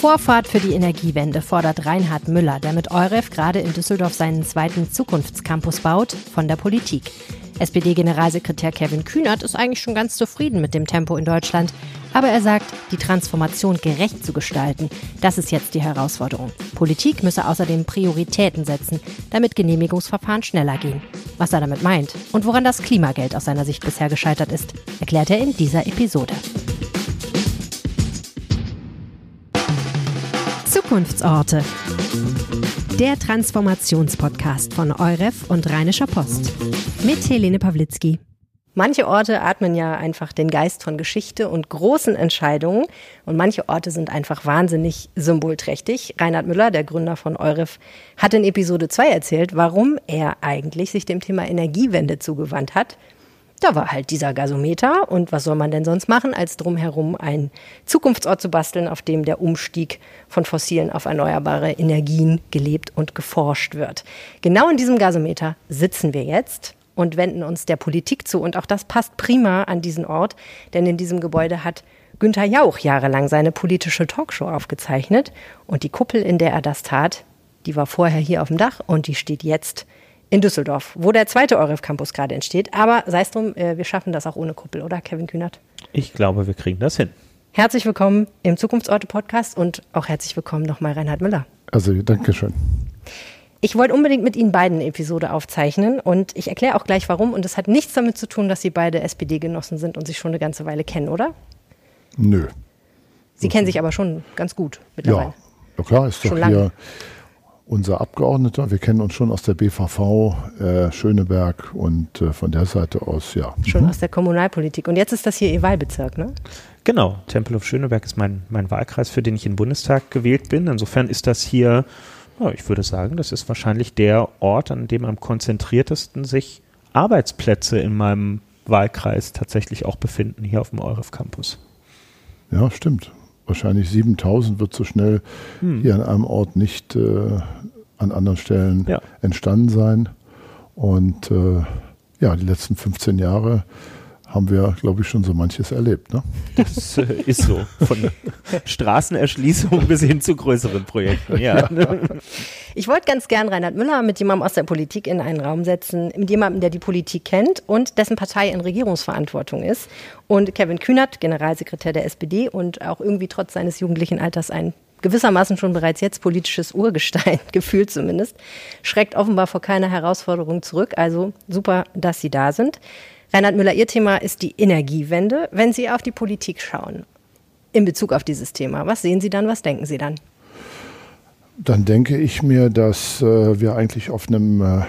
Vorfahrt für die Energiewende fordert Reinhard Müller, der mit EUREF gerade in Düsseldorf seinen zweiten Zukunftscampus baut, von der Politik. SPD-Generalsekretär Kevin Kühnert ist eigentlich schon ganz zufrieden mit dem Tempo in Deutschland. Aber er sagt, die Transformation gerecht zu gestalten, das ist jetzt die Herausforderung. Politik müsse außerdem Prioritäten setzen, damit Genehmigungsverfahren schneller gehen. Was er damit meint und woran das Klimageld aus seiner Sicht bisher gescheitert ist, erklärt er in dieser Episode. Zukunftsorte. Der Transformationspodcast von Euref und Rheinischer Post. Mit Helene Pawlitzki. Manche Orte atmen ja einfach den Geist von Geschichte und großen Entscheidungen und manche Orte sind einfach wahnsinnig symbolträchtig. Reinhard Müller, der Gründer von Euref, hat in Episode 2 erzählt, warum er eigentlich sich dem Thema Energiewende zugewandt hat da war halt dieser Gasometer. Und was soll man denn sonst machen, als drumherum einen Zukunftsort zu basteln, auf dem der Umstieg von fossilen auf erneuerbare Energien gelebt und geforscht wird. Genau in diesem Gasometer sitzen wir jetzt und wenden uns der Politik zu. Und auch das passt prima an diesen Ort, denn in diesem Gebäude hat Günther Jauch jahrelang seine politische Talkshow aufgezeichnet. Und die Kuppel, in der er das tat, die war vorher hier auf dem Dach und die steht jetzt in Düsseldorf, wo der zweite EUREF Campus gerade entsteht. Aber sei es drum, äh, wir schaffen das auch ohne Kuppel, oder Kevin Kühnert? Ich glaube, wir kriegen das hin. Herzlich willkommen im Zukunftsorte Podcast und auch herzlich willkommen nochmal Reinhard Müller. Also, danke schön. Ich wollte unbedingt mit Ihnen beiden eine Episode aufzeichnen und ich erkläre auch gleich warum. Und es hat nichts damit zu tun, dass Sie beide SPD-Genossen sind und sich schon eine ganze Weile kennen, oder? Nö. Sie kennen sich aber schon ganz gut mittlerweile. Ja, ja klar, ist doch hier unser Abgeordneter. Wir kennen uns schon aus der BVV äh, Schöneberg und äh, von der Seite aus, ja. Schon mhm. aus der Kommunalpolitik. Und jetzt ist das hier Ihr Wahlbezirk, ne? Genau. Tempelhof Schöneberg ist mein, mein Wahlkreis, für den ich in den Bundestag gewählt bin. Insofern ist das hier, ja, ich würde sagen, das ist wahrscheinlich der Ort, an dem am konzentriertesten sich Arbeitsplätze in meinem Wahlkreis tatsächlich auch befinden, hier auf dem EUREF Campus. Ja, stimmt wahrscheinlich 7000 wird so schnell hm. hier an einem Ort nicht äh, an anderen Stellen ja. entstanden sein. Und äh, ja, die letzten 15 Jahre haben wir, glaube ich, schon so manches erlebt. Ne? Das äh, ist so. Von Straßenerschließung bis hin zu größeren Projekten. Ja. ja. Ich wollte ganz gern Reinhard Müller mit jemandem aus der Politik in einen Raum setzen, mit jemandem, der die Politik kennt und dessen Partei in Regierungsverantwortung ist. Und Kevin Kühnert, Generalsekretär der SPD und auch irgendwie trotz seines jugendlichen Alters ein gewissermaßen schon bereits jetzt politisches Urgestein, gefühlt zumindest, schreckt offenbar vor keiner Herausforderung zurück. Also super, dass Sie da sind. Reinhard Müller, Ihr Thema ist die Energiewende. Wenn Sie auf die Politik schauen, in Bezug auf dieses Thema, was sehen Sie dann, was denken Sie dann? Dann denke ich mir, dass äh, wir eigentlich auf einem äh,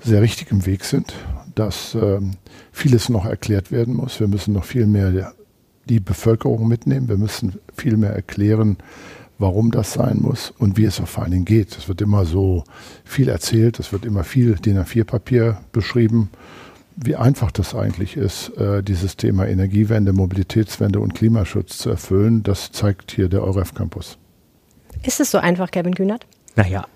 sehr richtigen Weg sind, dass äh, vieles noch erklärt werden muss. Wir müssen noch viel mehr die Bevölkerung mitnehmen. Wir müssen viel mehr erklären, warum das sein muss und wie es vor allen Dingen geht. Es wird immer so viel erzählt, es wird immer viel DIN A4-Papier beschrieben wie einfach das eigentlich ist, äh, dieses Thema Energiewende, Mobilitätswende und Klimaschutz zu erfüllen, das zeigt hier der EUREF Campus. Ist es so einfach, Kevin Kühnert? Naja,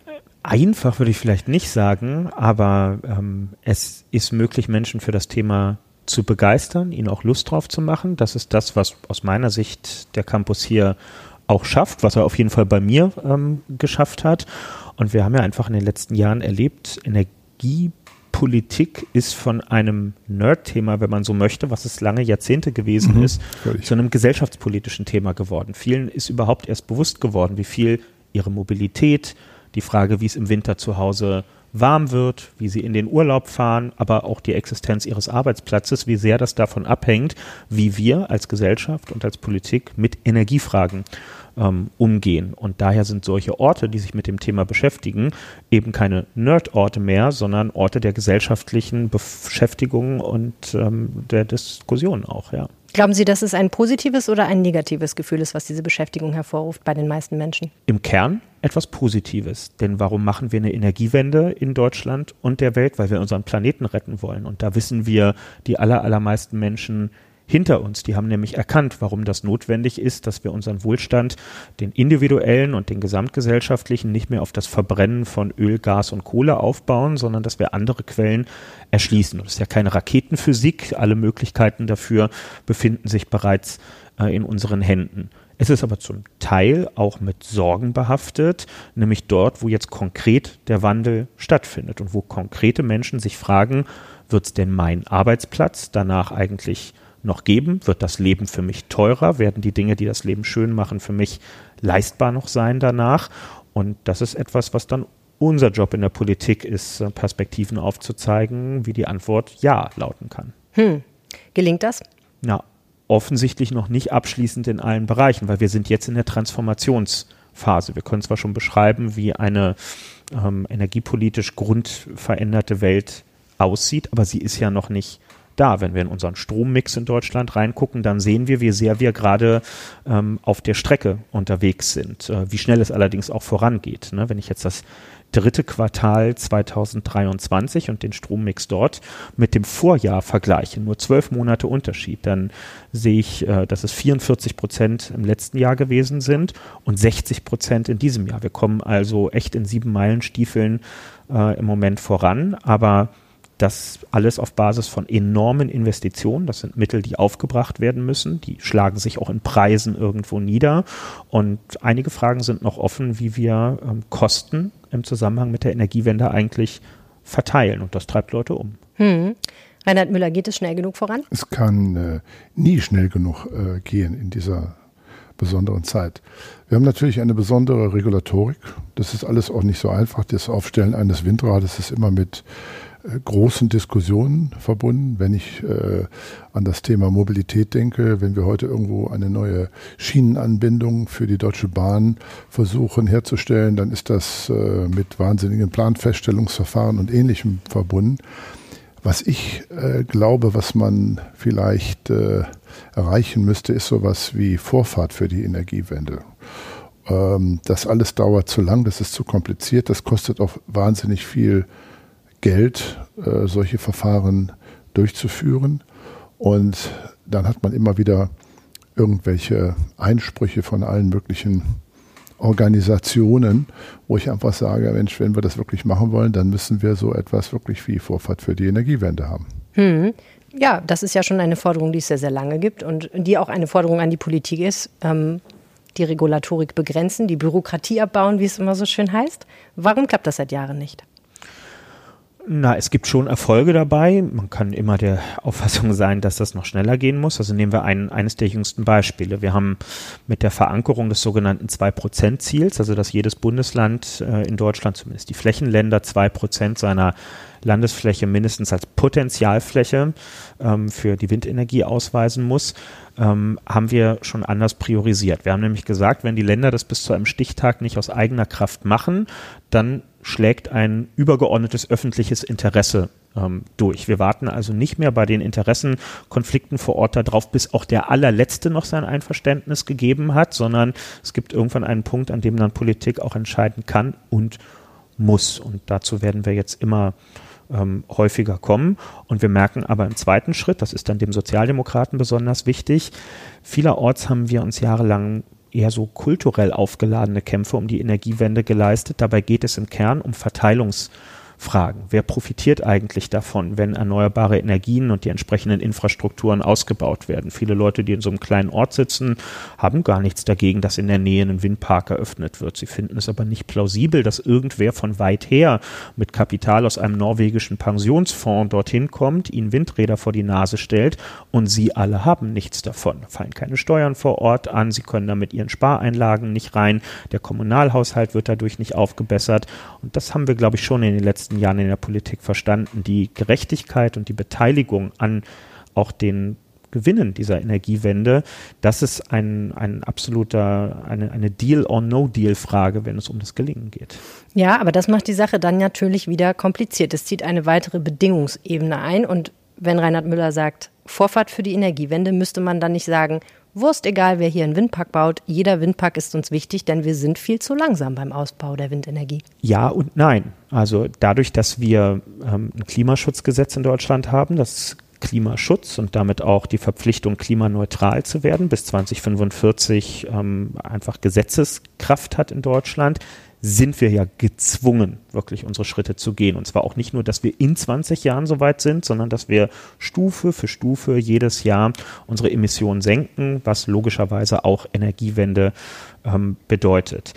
einfach würde ich vielleicht nicht sagen, aber ähm, es ist möglich, Menschen für das Thema zu begeistern, ihnen auch Lust drauf zu machen. Das ist das, was aus meiner Sicht der Campus hier auch schafft, was er auf jeden Fall bei mir ähm, geschafft hat. Und wir haben ja einfach in den letzten Jahren erlebt, Energie Politik ist von einem Nerd-Thema, wenn man so möchte, was es lange Jahrzehnte gewesen mhm, ist, völlig. zu einem gesellschaftspolitischen Thema geworden. Vielen ist überhaupt erst bewusst geworden, wie viel ihre Mobilität, die Frage, wie es im Winter zu Hause warm wird, wie sie in den Urlaub fahren, aber auch die Existenz ihres Arbeitsplatzes, wie sehr das davon abhängt, wie wir als Gesellschaft und als Politik mit Energiefragen ähm, umgehen. Und daher sind solche Orte, die sich mit dem Thema beschäftigen, eben keine Nerd-Orte mehr, sondern Orte der gesellschaftlichen Beschäftigung und ähm, der Diskussion auch, ja. Glauben Sie, dass es ein positives oder ein negatives Gefühl ist, was diese Beschäftigung hervorruft bei den meisten Menschen? Im Kern etwas Positives. Denn warum machen wir eine Energiewende in Deutschland und der Welt? Weil wir unseren Planeten retten wollen. Und da wissen wir, die aller, allermeisten Menschen hinter uns. Die haben nämlich erkannt, warum das notwendig ist, dass wir unseren Wohlstand, den individuellen und den gesamtgesellschaftlichen, nicht mehr auf das Verbrennen von Öl, Gas und Kohle aufbauen, sondern dass wir andere Quellen erschließen. Und das ist ja keine Raketenphysik. Alle Möglichkeiten dafür befinden sich bereits äh, in unseren Händen. Es ist aber zum Teil auch mit Sorgen behaftet, nämlich dort, wo jetzt konkret der Wandel stattfindet und wo konkrete Menschen sich fragen, wird es denn mein Arbeitsplatz danach eigentlich noch geben? Wird das Leben für mich teurer? Werden die Dinge, die das Leben schön machen, für mich leistbar noch sein danach? Und das ist etwas, was dann unser Job in der Politik ist, äh, Perspektiven aufzuzeigen, wie die Antwort Ja lauten kann. Hm. Gelingt das? Na, offensichtlich noch nicht abschließend in allen Bereichen, weil wir sind jetzt in der Transformationsphase. Wir können zwar schon beschreiben, wie eine ähm, energiepolitisch grundveränderte Welt aussieht, aber sie ist ja noch nicht da. Wenn wir in unseren Strommix in Deutschland reingucken, dann sehen wir, wie sehr wir gerade ähm, auf der Strecke unterwegs sind. Äh, wie schnell es allerdings auch vorangeht. Ne? Wenn ich jetzt das dritte Quartal 2023 und den Strommix dort mit dem Vorjahr vergleiche, nur zwölf Monate Unterschied, dann sehe ich, äh, dass es 44 Prozent im letzten Jahr gewesen sind und 60 Prozent in diesem Jahr. Wir kommen also echt in sieben Meilenstiefeln äh, im Moment voran, aber das alles auf Basis von enormen Investitionen. Das sind Mittel, die aufgebracht werden müssen. Die schlagen sich auch in Preisen irgendwo nieder. Und einige Fragen sind noch offen, wie wir ähm, Kosten im Zusammenhang mit der Energiewende eigentlich verteilen. Und das treibt Leute um. Hm. Reinhard Müller, geht es schnell genug voran? Es kann äh, nie schnell genug äh, gehen in dieser besonderen Zeit. Wir haben natürlich eine besondere Regulatorik. Das ist alles auch nicht so einfach. Das Aufstellen eines Windrades ist immer mit großen Diskussionen verbunden. Wenn ich äh, an das Thema Mobilität denke, wenn wir heute irgendwo eine neue Schienenanbindung für die Deutsche Bahn versuchen herzustellen, dann ist das äh, mit wahnsinnigen Planfeststellungsverfahren und Ähnlichem verbunden. Was ich äh, glaube, was man vielleicht äh, erreichen müsste, ist sowas wie Vorfahrt für die Energiewende. Ähm, das alles dauert zu lang, das ist zu kompliziert, das kostet auch wahnsinnig viel Geld, äh, solche Verfahren durchzuführen. Und dann hat man immer wieder irgendwelche Einsprüche von allen möglichen Organisationen, wo ich einfach sage, Mensch, wenn wir das wirklich machen wollen, dann müssen wir so etwas wirklich wie Vorfahrt für die Energiewende haben. Hm. Ja, das ist ja schon eine Forderung, die es sehr, sehr lange gibt und die auch eine Forderung an die Politik ist. Ähm, die Regulatorik begrenzen, die Bürokratie abbauen, wie es immer so schön heißt. Warum klappt das seit Jahren nicht? Na, es gibt schon Erfolge dabei. Man kann immer der Auffassung sein, dass das noch schneller gehen muss. Also nehmen wir ein, eines der jüngsten Beispiele. Wir haben mit der Verankerung des sogenannten 2-Prozent-Ziels, also dass jedes Bundesland äh, in Deutschland, zumindest die Flächenländer, 2 Prozent seiner Landesfläche mindestens als Potenzialfläche ähm, für die Windenergie ausweisen muss, ähm, haben wir schon anders priorisiert. Wir haben nämlich gesagt, wenn die Länder das bis zu einem Stichtag nicht aus eigener Kraft machen, dann schlägt ein übergeordnetes öffentliches Interesse ähm, durch. Wir warten also nicht mehr bei den Interessenkonflikten vor Ort darauf, bis auch der allerletzte noch sein Einverständnis gegeben hat, sondern es gibt irgendwann einen Punkt, an dem dann Politik auch entscheiden kann und muss. Und dazu werden wir jetzt immer ähm, häufiger kommen. Und wir merken aber im zweiten Schritt, das ist dann dem Sozialdemokraten besonders wichtig, vielerorts haben wir uns jahrelang eher so kulturell aufgeladene Kämpfe um die Energiewende geleistet. Dabei geht es im Kern um Verteilungs- fragen. Wer profitiert eigentlich davon, wenn erneuerbare Energien und die entsprechenden Infrastrukturen ausgebaut werden? Viele Leute, die in so einem kleinen Ort sitzen, haben gar nichts dagegen, dass in der Nähe ein Windpark eröffnet wird. Sie finden es aber nicht plausibel, dass irgendwer von weit her mit Kapital aus einem norwegischen Pensionsfonds dorthin kommt, ihnen Windräder vor die Nase stellt und sie alle haben nichts davon. Fallen keine Steuern vor Ort an, sie können damit ihren Spareinlagen nicht rein, der Kommunalhaushalt wird dadurch nicht aufgebessert und das haben wir, glaube ich, schon in den letzten letzten Jahren in der Politik verstanden. Die Gerechtigkeit und die Beteiligung an auch den Gewinnen dieser Energiewende, das ist ein, ein absoluter, eine, eine Deal-or-No-Deal-Frage, wenn es um das Gelingen geht. Ja, aber das macht die Sache dann natürlich wieder kompliziert. Es zieht eine weitere Bedingungsebene ein. Und wenn Reinhard Müller sagt, Vorfahrt für die Energiewende, müsste man dann nicht sagen, Wurst egal, wer hier einen Windpark baut, jeder Windpark ist uns wichtig, denn wir sind viel zu langsam beim Ausbau der Windenergie. Ja und nein. Also dadurch, dass wir ähm, ein Klimaschutzgesetz in Deutschland haben, das Klimaschutz und damit auch die Verpflichtung, klimaneutral zu werden, bis 2045 ähm, einfach Gesetzeskraft hat in Deutschland, sind wir ja gezwungen, wirklich unsere Schritte zu gehen. Und zwar auch nicht nur, dass wir in 20 Jahren soweit sind, sondern dass wir Stufe für Stufe jedes Jahr unsere Emissionen senken, was logischerweise auch Energiewende ähm, bedeutet.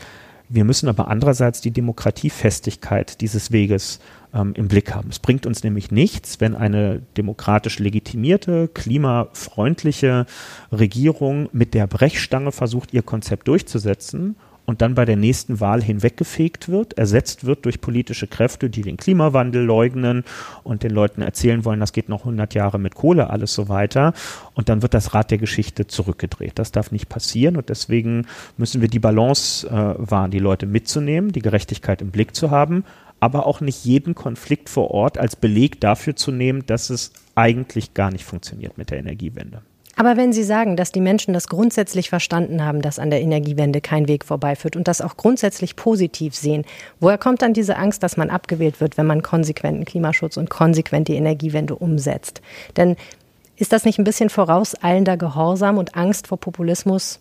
Wir müssen aber andererseits die Demokratiefestigkeit dieses Weges ähm, im Blick haben. Es bringt uns nämlich nichts, wenn eine demokratisch legitimierte, klimafreundliche Regierung mit der Brechstange versucht, ihr Konzept durchzusetzen und dann bei der nächsten Wahl hinweggefegt wird, ersetzt wird durch politische Kräfte, die den Klimawandel leugnen und den Leuten erzählen wollen, das geht noch 100 Jahre mit Kohle, alles so weiter. Und dann wird das Rad der Geschichte zurückgedreht. Das darf nicht passieren und deswegen müssen wir die Balance äh, wahren, die Leute mitzunehmen, die Gerechtigkeit im Blick zu haben, aber auch nicht jeden Konflikt vor Ort als Beleg dafür zu nehmen, dass es eigentlich gar nicht funktioniert mit der Energiewende. Aber wenn Sie sagen, dass die Menschen das grundsätzlich verstanden haben, dass an der Energiewende kein Weg vorbeiführt und das auch grundsätzlich positiv sehen, woher kommt dann diese Angst, dass man abgewählt wird, wenn man konsequenten Klimaschutz und konsequent die Energiewende umsetzt? Denn ist das nicht ein bisschen vorauseilender Gehorsam und Angst vor Populismus,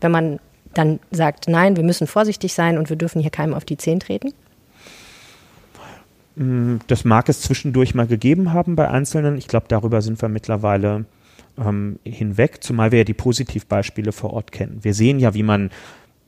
wenn man dann sagt, nein, wir müssen vorsichtig sein und wir dürfen hier keinem auf die Zehen treten? Mm, das mag es zwischendurch mal gegeben haben bei Einzelnen. Ich glaube, darüber sind wir mittlerweile ähm, hinweg, zumal wir ja die Positivbeispiele vor Ort kennen. Wir sehen ja, wie man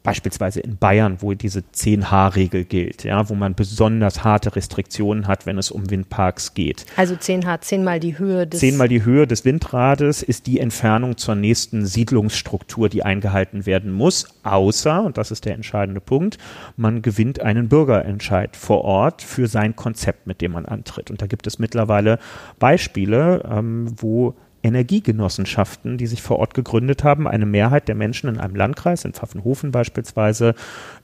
beispielsweise in Bayern, wo diese 10H-Regel gilt, ja, wo man besonders harte Restriktionen hat, wenn es um Windparks geht. Also 10H, zehnmal die Höhe des zehnmal die Höhe des Windrades ist die Entfernung zur nächsten Siedlungsstruktur, die eingehalten werden muss, außer, und das ist der entscheidende Punkt, man gewinnt einen Bürgerentscheid vor Ort für sein Konzept, mit dem man antritt. Und da gibt es mittlerweile Beispiele, ähm, wo Energiegenossenschaften, die sich vor Ort gegründet haben, eine Mehrheit der Menschen in einem Landkreis, in Pfaffenhofen beispielsweise,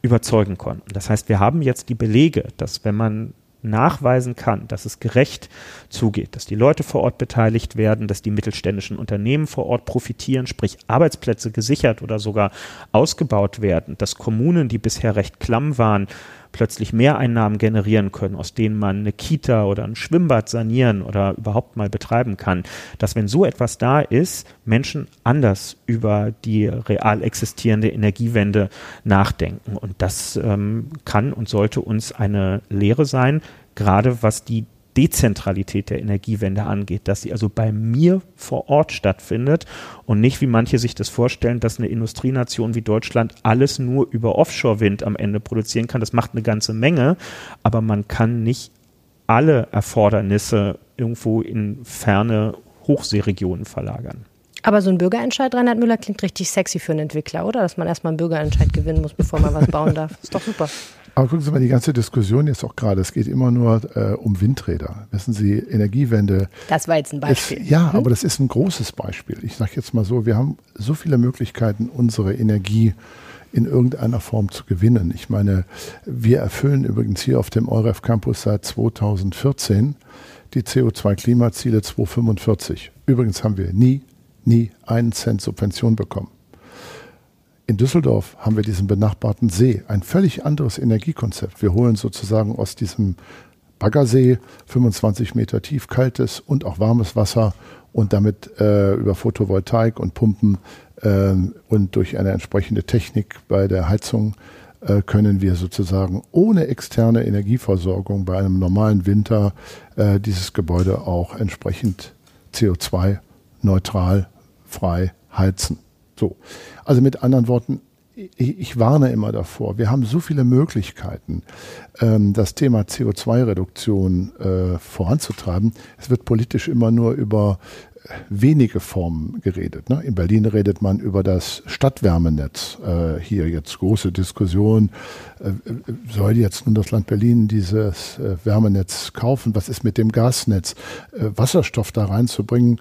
überzeugen konnten. Das heißt, wir haben jetzt die Belege, dass wenn man nachweisen kann, dass es gerecht zugeht, dass die Leute vor Ort beteiligt werden, dass die mittelständischen Unternehmen vor Ort profitieren, sprich Arbeitsplätze gesichert oder sogar ausgebaut werden, dass Kommunen, die bisher recht klamm waren, plötzlich Mehreinnahmen generieren können, aus denen man eine Kita oder ein Schwimmbad sanieren oder überhaupt mal betreiben kann, dass wenn so etwas da ist, Menschen anders über die real existierende Energiewende nachdenken. Und das ähm, kann und sollte uns eine Lehre sein, gerade was die Dezentralität der Energiewende angeht, dass sie also bei mir vor Ort stattfindet und nicht, wie manche sich das vorstellen, dass eine Industrienation wie Deutschland alles nur über Offshore-Wind am Ende produzieren kann. Das macht eine ganze Menge, aber man kann nicht alle Erfordernisse irgendwo in ferne Hochseeregionen verlagern. Aber so ein Bürgerentscheid, Reinhard Müller, klingt richtig sexy für einen Entwickler, oder? Dass man erstmal einen Bürgerentscheid gewinnen muss, bevor man was bauen darf. Ist doch super. Aber gucken Sie mal, die ganze Diskussion jetzt auch gerade, es geht immer nur äh, um Windräder. Wissen Sie, Energiewende. Das war jetzt ein Beispiel. Ist, ja, hm? aber das ist ein großes Beispiel. Ich sage jetzt mal so, wir haben so viele Möglichkeiten, unsere Energie in irgendeiner Form zu gewinnen. Ich meine, wir erfüllen übrigens hier auf dem EUREF Campus seit 2014 die CO2-Klimaziele 2045. Übrigens haben wir nie, nie einen Cent Subvention bekommen. In Düsseldorf haben wir diesen benachbarten See, ein völlig anderes Energiekonzept. Wir holen sozusagen aus diesem Baggersee 25 Meter tief kaltes und auch warmes Wasser und damit äh, über Photovoltaik und Pumpen äh, und durch eine entsprechende Technik bei der Heizung äh, können wir sozusagen ohne externe Energieversorgung bei einem normalen Winter äh, dieses Gebäude auch entsprechend CO2 neutral frei heizen. So. Also mit anderen Worten, ich, warne immer davor. Wir haben so viele Möglichkeiten, ähm, das Thema CO2-Reduktion äh, voranzutreiben. Es wird politisch immer nur über äh, wenige Formen geredet. Ne? In Berlin redet man über das Stadtwärmenetz. Äh, hier jetzt große Diskussion. Soll jetzt nun das Land Berlin dieses Wärmenetz kaufen? Was ist mit dem Gasnetz? Wasserstoff da reinzubringen,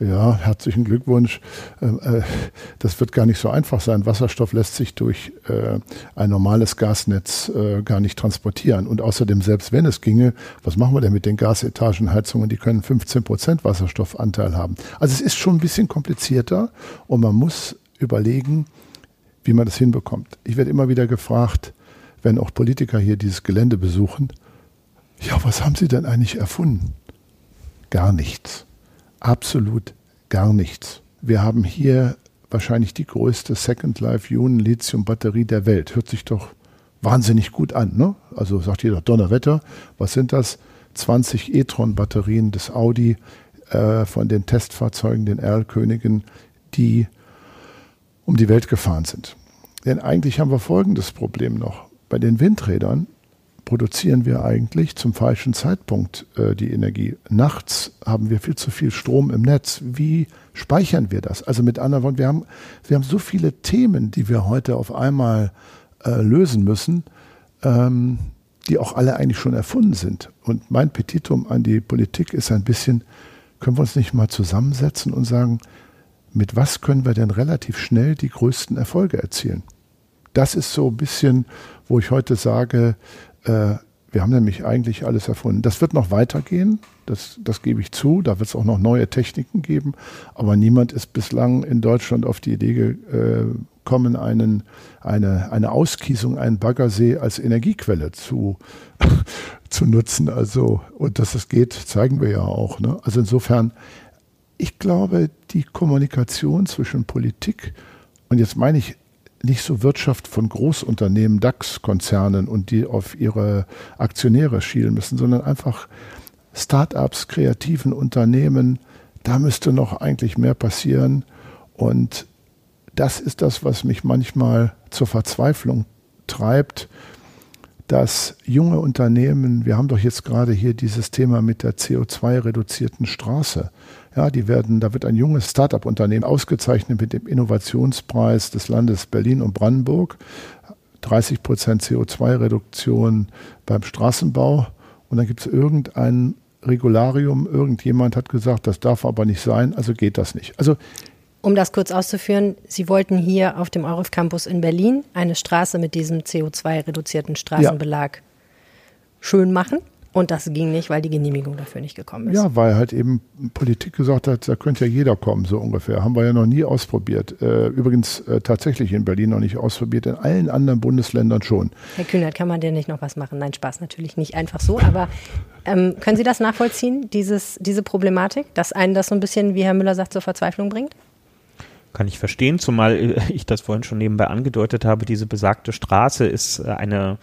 ja, herzlichen Glückwunsch. Ähm, äh, das wird gar nicht so einfach sein. Wasserstoff lässt sich durch äh, ein normales Gasnetz äh, gar nicht transportieren. Und außerdem, selbst wenn es ginge, was machen wir denn mit den Gasetagenheizungen? Die können 15 Prozent Wasserstoffanteil haben. Also es ist schon ein bisschen komplizierter und man muss überlegen, wie man das hinbekommt. Ich werde immer wieder gefragt, wenn auch Politiker hier dieses Gelände besuchen, ja, was haben Sie denn eigentlich erfunden? Gar nichts. Absolut gar nichts. Wir haben hier wahrscheinlich die größte Second Life Union Lithium Batterie der Welt. Hört sich doch wahnsinnig gut an, ne? Also sagt jeder Donnerwetter, was sind das? 20 e-tron Batterien des Audi äh, von den Testfahrzeugen, den Erlkönigen, die um die Welt gefahren sind. Denn eigentlich haben wir folgendes Problem noch. Bei den Windrädern produzieren wir eigentlich zum falschen Zeitpunkt äh, die Energie. Nachts haben wir viel zu viel Strom im Netz. Wie speichern wir das? Also mit anderen Worten, wir haben, wir haben so viele Themen, die wir heute auf einmal äh, lösen müssen, ähm, die auch alle eigentlich schon erfunden sind. Und mein Petitum an die Politik ist ein bisschen, können wir uns nicht mal zusammensetzen und sagen, mit was können wir denn relativ schnell die größten Erfolge erzielen? Das ist so ein bisschen, wo ich heute sage, äh, wir haben nämlich eigentlich alles erfunden. Das wird noch weitergehen, das, das gebe ich zu. Da wird es auch noch neue Techniken geben. Aber niemand ist bislang in Deutschland auf die Idee gekommen, einen, eine, eine Auskiesung, einen Baggersee als Energiequelle zu, zu nutzen. Also, und dass es geht, zeigen wir ja auch. Ne? Also insofern, ich glaube, die Kommunikation zwischen Politik und jetzt meine ich nicht so Wirtschaft von Großunternehmen, DAX-Konzernen und die auf ihre Aktionäre schielen müssen, sondern einfach Start-ups, kreativen Unternehmen. Da müsste noch eigentlich mehr passieren. Und das ist das, was mich manchmal zur Verzweiflung treibt, dass junge Unternehmen, wir haben doch jetzt gerade hier dieses Thema mit der CO2-reduzierten Straße. Ja, die werden, da wird ein junges Start-up-Unternehmen ausgezeichnet mit dem Innovationspreis des Landes Berlin und Brandenburg. 30 Prozent CO2-Reduktion beim Straßenbau. Und dann gibt es irgendein Regularium, irgendjemand hat gesagt, das darf aber nicht sein, also geht das nicht. Also um das kurz auszuführen, Sie wollten hier auf dem Euref Campus in Berlin eine Straße mit diesem CO2-reduzierten Straßenbelag ja. schön machen. Und das ging nicht, weil die Genehmigung dafür nicht gekommen ist. Ja, weil halt eben Politik gesagt hat, da könnte ja jeder kommen, so ungefähr. Haben wir ja noch nie ausprobiert. Äh, übrigens äh, tatsächlich in Berlin noch nicht ausprobiert, in allen anderen Bundesländern schon. Herr Kühnert, kann man denn nicht noch was machen? Nein, Spaß natürlich nicht einfach so. Aber ähm, können Sie das nachvollziehen, dieses, diese Problematik, dass einen das so ein bisschen, wie Herr Müller sagt, zur Verzweiflung bringt? Kann ich verstehen, zumal äh, ich das vorhin schon nebenbei angedeutet habe, diese besagte Straße ist eine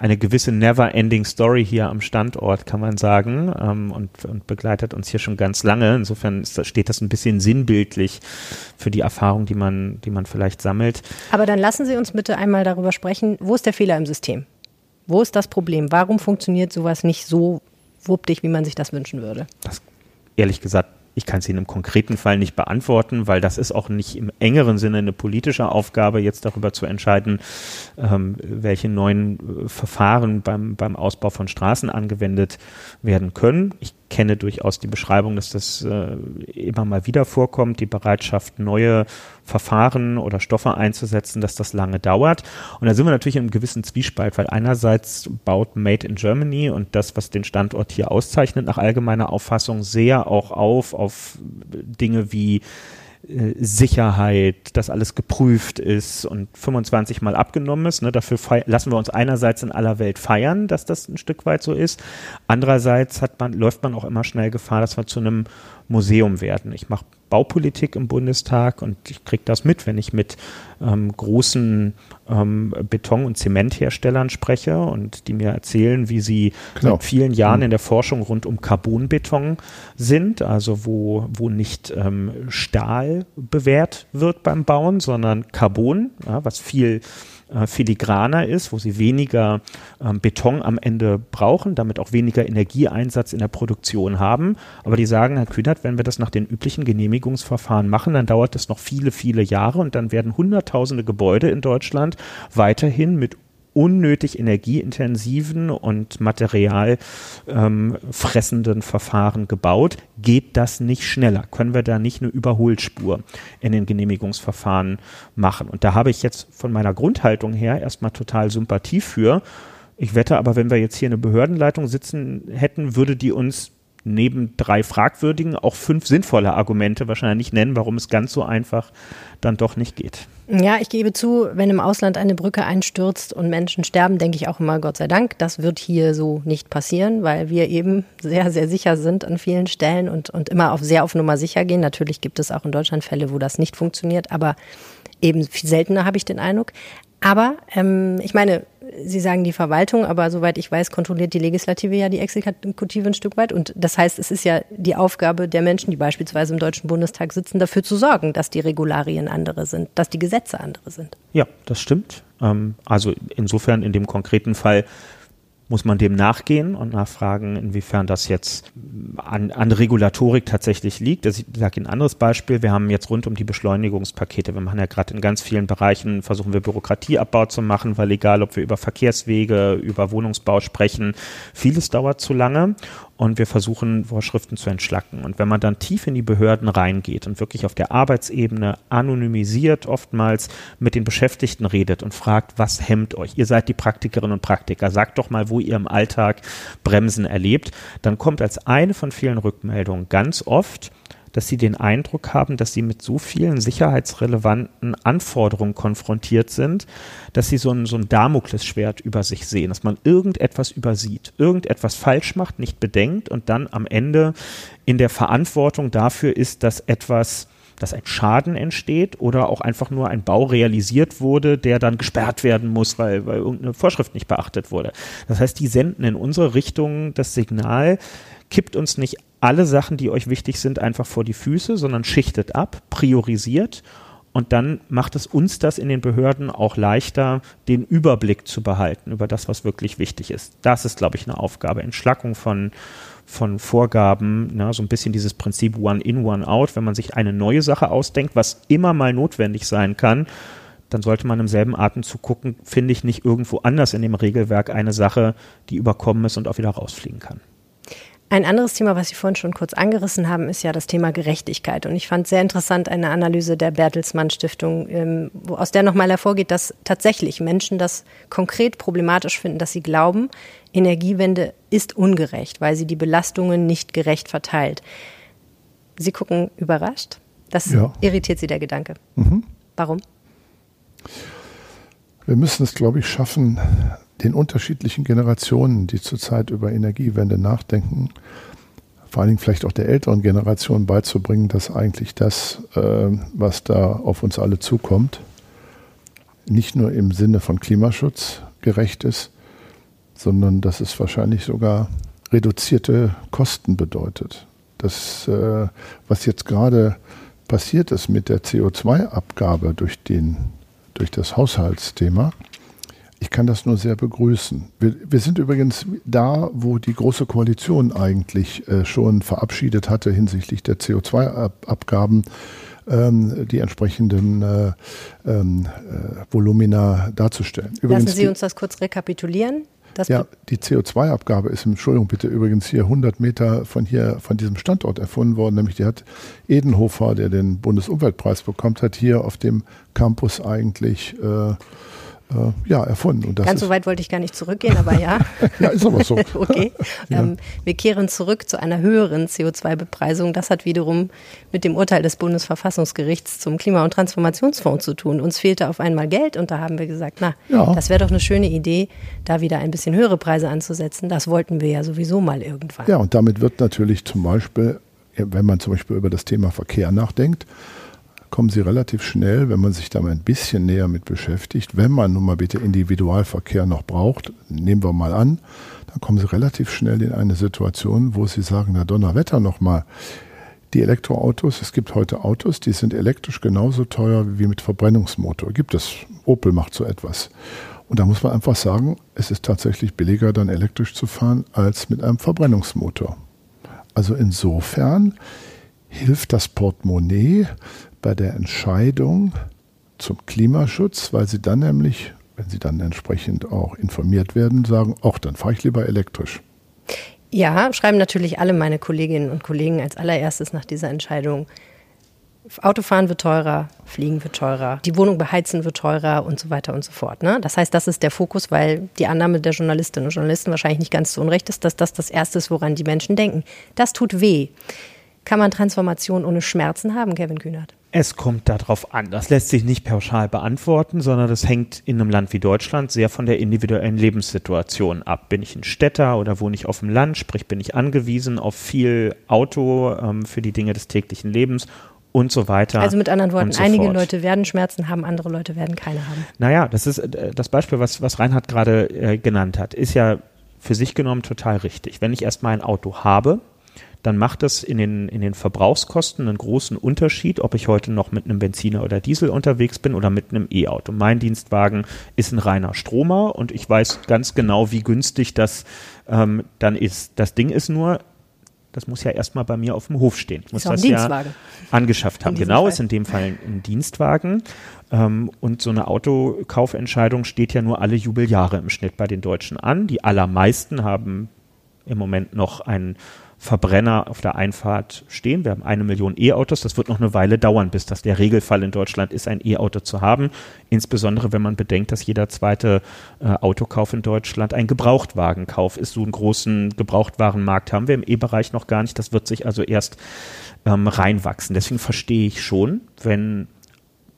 eine gewisse never-ending Story hier am Standort, kann man sagen, ähm, und, und, begleitet uns hier schon ganz lange. Insofern das, steht das ein bisschen sinnbildlich für die Erfahrung, die man, die man vielleicht sammelt. Aber dann lassen Sie uns bitte einmal darüber sprechen, wo ist der Fehler im System? Wo ist das Problem? Warum funktioniert sowas nicht so wuppdig, wie man sich das wünschen würde? Das, ehrlich gesagt, ich kann es Ihnen im konkreten Fall nicht beantworten, weil das ist auch nicht im engeren Sinne eine politische Aufgabe, jetzt darüber zu entscheiden, ähm, welche neuen äh, Verfahren beim, beim Ausbau von Straßen angewendet werden können. Ich kenne durchaus die Beschreibung, dass das äh, immer mal wieder vorkommt, die Bereitschaft, neue Verfahren oder Stoffe einzusetzen, dass das lange dauert. Und da sind wir natürlich in gewissen Zwiespalt, weil einerseits baut Made in Germany und das, was den Standort hier auszeichnet, nach allgemeiner Auffassung sehr auch auf, auf Dinge wie Sicherheit, dass alles geprüft ist und 25 Mal abgenommen ist. Ne, dafür lassen wir uns einerseits in aller Welt feiern, dass das ein Stück weit so ist. Andererseits hat man, läuft man auch immer schnell Gefahr, dass wir zu einem Museum werden. Ich mache Baupolitik im Bundestag und ich kriege das mit, wenn ich mit ähm, großen ähm, Beton- und Zementherstellern spreche und die mir erzählen, wie sie genau. seit vielen Jahren mhm. in der Forschung rund um Carbonbeton sind, also wo, wo nicht ähm, Stahl bewährt wird beim Bauen, sondern Carbon, ja, was viel äh, filigraner ist, wo sie weniger ähm, Beton am Ende brauchen, damit auch weniger Energieeinsatz in der Produktion haben. Aber die sagen, Herr Kühnert, wenn wir das nach den üblichen Genehmigungsverfahren machen, dann dauert das noch viele, viele Jahre und dann werden hunderttausende Gebäude in Deutschland weiterhin mit unnötig energieintensiven und materialfressenden ähm, Verfahren gebaut. Geht das nicht schneller? Können wir da nicht eine Überholspur in den Genehmigungsverfahren machen? Und da habe ich jetzt von meiner Grundhaltung her erstmal total Sympathie für. Ich wette aber, wenn wir jetzt hier eine Behördenleitung sitzen hätten, würde die uns neben drei fragwürdigen auch fünf sinnvolle Argumente wahrscheinlich nennen, warum es ganz so einfach dann doch nicht geht. Ja, ich gebe zu, wenn im Ausland eine Brücke einstürzt und Menschen sterben, denke ich auch immer, Gott sei Dank, das wird hier so nicht passieren, weil wir eben sehr, sehr sicher sind an vielen Stellen und, und immer auf sehr auf Nummer sicher gehen. Natürlich gibt es auch in Deutschland Fälle, wo das nicht funktioniert, aber eben viel seltener habe ich den Eindruck. Aber ähm, ich meine, Sie sagen die Verwaltung, aber soweit ich weiß, kontrolliert die Legislative ja die Exekutive ein Stück weit. Und das heißt, es ist ja die Aufgabe der Menschen, die beispielsweise im Deutschen Bundestag sitzen, dafür zu sorgen, dass die Regularien andere sind, dass die Gesetze andere sind. Ja, das stimmt. Ähm, also insofern in dem konkreten Fall muss man dem nachgehen und nachfragen, inwiefern das jetzt an, an Regulatorik tatsächlich liegt. Also ich sage Ihnen ein anderes Beispiel. Wir haben jetzt rund um die Beschleunigungspakete, wir machen ja gerade in ganz vielen Bereichen, versuchen wir Bürokratieabbau zu machen, weil egal, ob wir über Verkehrswege, über Wohnungsbau sprechen, vieles dauert zu lange und wir versuchen Vorschriften zu entschlacken. Und wenn man dann tief in die Behörden reingeht und wirklich auf der Arbeitsebene anonymisiert oftmals mit den Beschäftigten redet und fragt, was hemmt euch? Ihr seid die Praktikerinnen und Praktiker, sagt doch mal, wo ihr im Alltag Bremsen erlebt, dann kommt als eine von vielen Rückmeldungen ganz oft, dass sie den Eindruck haben, dass sie mit so vielen sicherheitsrelevanten Anforderungen konfrontiert sind, dass sie so ein, so ein Damoklesschwert über sich sehen, dass man irgendetwas übersieht, irgendetwas falsch macht, nicht bedenkt und dann am Ende in der Verantwortung dafür ist, dass etwas dass ein Schaden entsteht oder auch einfach nur ein Bau realisiert wurde, der dann gesperrt werden muss, weil, weil irgendeine Vorschrift nicht beachtet wurde. Das heißt, die senden in unsere Richtung das Signal, kippt uns nicht alle Sachen, die euch wichtig sind, einfach vor die Füße, sondern schichtet ab, priorisiert und dann macht es uns das in den Behörden auch leichter, den Überblick zu behalten über das, was wirklich wichtig ist. Das ist, glaube ich, eine Aufgabe. Entschlackung von, von Vorgaben, ne, so ein bisschen dieses Prinzip One in, One out. Wenn man sich eine neue Sache ausdenkt, was immer mal notwendig sein kann, dann sollte man im selben Atemzug gucken, finde ich nicht irgendwo anders in dem Regelwerk eine Sache, die überkommen ist und auch wieder rausfliegen kann. Ein anderes Thema, was Sie vorhin schon kurz angerissen haben, ist ja das Thema Gerechtigkeit. Und ich fand sehr interessant eine Analyse der Bertelsmann Stiftung, ähm, wo aus der nochmal hervorgeht, dass tatsächlich Menschen das konkret problematisch finden, dass sie glauben, Energiewende ist ungerecht, weil sie die Belastungen nicht gerecht verteilt. Sie gucken überrascht. Das ja. irritiert Sie der Gedanke. Mhm. Warum? Wir müssen es, glaube ich, schaffen, den unterschiedlichen Generationen, die zurzeit über Energiewende nachdenken, vor allen Dingen vielleicht auch der älteren Generation beizubringen, dass eigentlich das, äh, was da auf uns alle zukommt, nicht nur im Sinne von Klimaschutz gerecht ist, sondern dass es wahrscheinlich sogar reduzierte Kosten bedeutet. Das, äh, was jetzt gerade passiert ist mit der CO2-Abgabe durch, durch das Haushaltsthema, ich kann das nur sehr begrüßen. Wir, wir sind übrigens da, wo die Große Koalition eigentlich äh, schon verabschiedet hatte hinsichtlich der CO2-Abgaben ähm, die entsprechenden äh, ähm, äh, Volumina darzustellen. Übrigens, Lassen Sie uns das kurz rekapitulieren. Das ja, die CO2-Abgabe ist, Entschuldigung bitte, übrigens hier 100 Meter von hier, von diesem Standort erfunden worden, nämlich die hat Edenhofer, der den Bundesumweltpreis bekommt, hat hier auf dem Campus eigentlich äh, ja, erfunden. Und Ganz so weit wollte ich gar nicht zurückgehen, aber ja. ja, ist aber so. okay. Ja. Ähm, wir kehren zurück zu einer höheren CO2-Bepreisung. Das hat wiederum mit dem Urteil des Bundesverfassungsgerichts zum Klima- und Transformationsfonds zu tun. Uns fehlte auf einmal Geld und da haben wir gesagt, na, ja. das wäre doch eine schöne Idee, da wieder ein bisschen höhere Preise anzusetzen. Das wollten wir ja sowieso mal irgendwann. Ja, und damit wird natürlich zum Beispiel, wenn man zum Beispiel über das Thema Verkehr nachdenkt, kommen Sie relativ schnell, wenn man sich da mal ein bisschen näher mit beschäftigt, wenn man nun mal bitte Individualverkehr noch braucht, nehmen wir mal an, dann kommen Sie relativ schnell in eine Situation, wo Sie sagen, na Donnerwetter nochmal, die Elektroautos, es gibt heute Autos, die sind elektrisch genauso teuer wie mit Verbrennungsmotor. Gibt es. Opel macht so etwas. Und da muss man einfach sagen, es ist tatsächlich billiger, dann elektrisch zu fahren, als mit einem Verbrennungsmotor. Also insofern hilft das Portemonnaie bei der Entscheidung zum Klimaschutz, weil sie dann nämlich, wenn sie dann entsprechend auch informiert werden, sagen, ach, dann fahre ich lieber elektrisch. Ja, schreiben natürlich alle meine Kolleginnen und Kollegen als allererstes nach dieser Entscheidung. Autofahren wird teurer, Fliegen wird teurer, die Wohnung beheizen wird teurer und so weiter und so fort. Ne? Das heißt, das ist der Fokus, weil die Annahme der Journalistinnen und Journalisten wahrscheinlich nicht ganz so unrecht ist, dass das das Erste ist, woran die Menschen denken. Das tut weh. Kann man Transformation ohne Schmerzen haben, Kevin Kühnert? Es kommt darauf an. Das lässt sich nicht pauschal beantworten, sondern das hängt in einem Land wie Deutschland sehr von der individuellen Lebenssituation ab. Bin ich ein Städter oder wohne ich auf dem Land? Sprich, bin ich angewiesen auf viel Auto ähm, für die Dinge des täglichen Lebens und so weiter. Also mit anderen Worten, so einige fort. Leute werden Schmerzen haben, andere Leute werden keine haben. Naja, das ist äh, das Beispiel, was, was Reinhard gerade äh, genannt hat, ist ja für sich genommen total richtig. Wenn ich erstmal ein Auto habe, dann macht es in den, in den Verbrauchskosten einen großen Unterschied, ob ich heute noch mit einem Benziner oder Diesel unterwegs bin oder mit einem E-Auto. Mein Dienstwagen ist ein reiner Stromer und ich weiß ganz genau, wie günstig das ähm, dann ist. Das Ding ist nur, das muss ja erstmal bei mir auf dem Hof stehen. Ich muss das ja angeschafft haben. Genau, Fall. ist in dem Fall ein, ein Dienstwagen. Ähm, und so eine Autokaufentscheidung steht ja nur alle Jubeljahre im Schnitt bei den Deutschen an. Die allermeisten haben im Moment noch einen Verbrenner auf der Einfahrt stehen. Wir haben eine Million E-Autos. Das wird noch eine Weile dauern, bis das der Regelfall in Deutschland ist, ein E-Auto zu haben. Insbesondere, wenn man bedenkt, dass jeder zweite äh, Autokauf in Deutschland ein Gebrauchtwagenkauf ist. So einen großen Gebrauchtwarenmarkt haben wir im E-Bereich noch gar nicht. Das wird sich also erst ähm, reinwachsen. Deswegen verstehe ich schon, wenn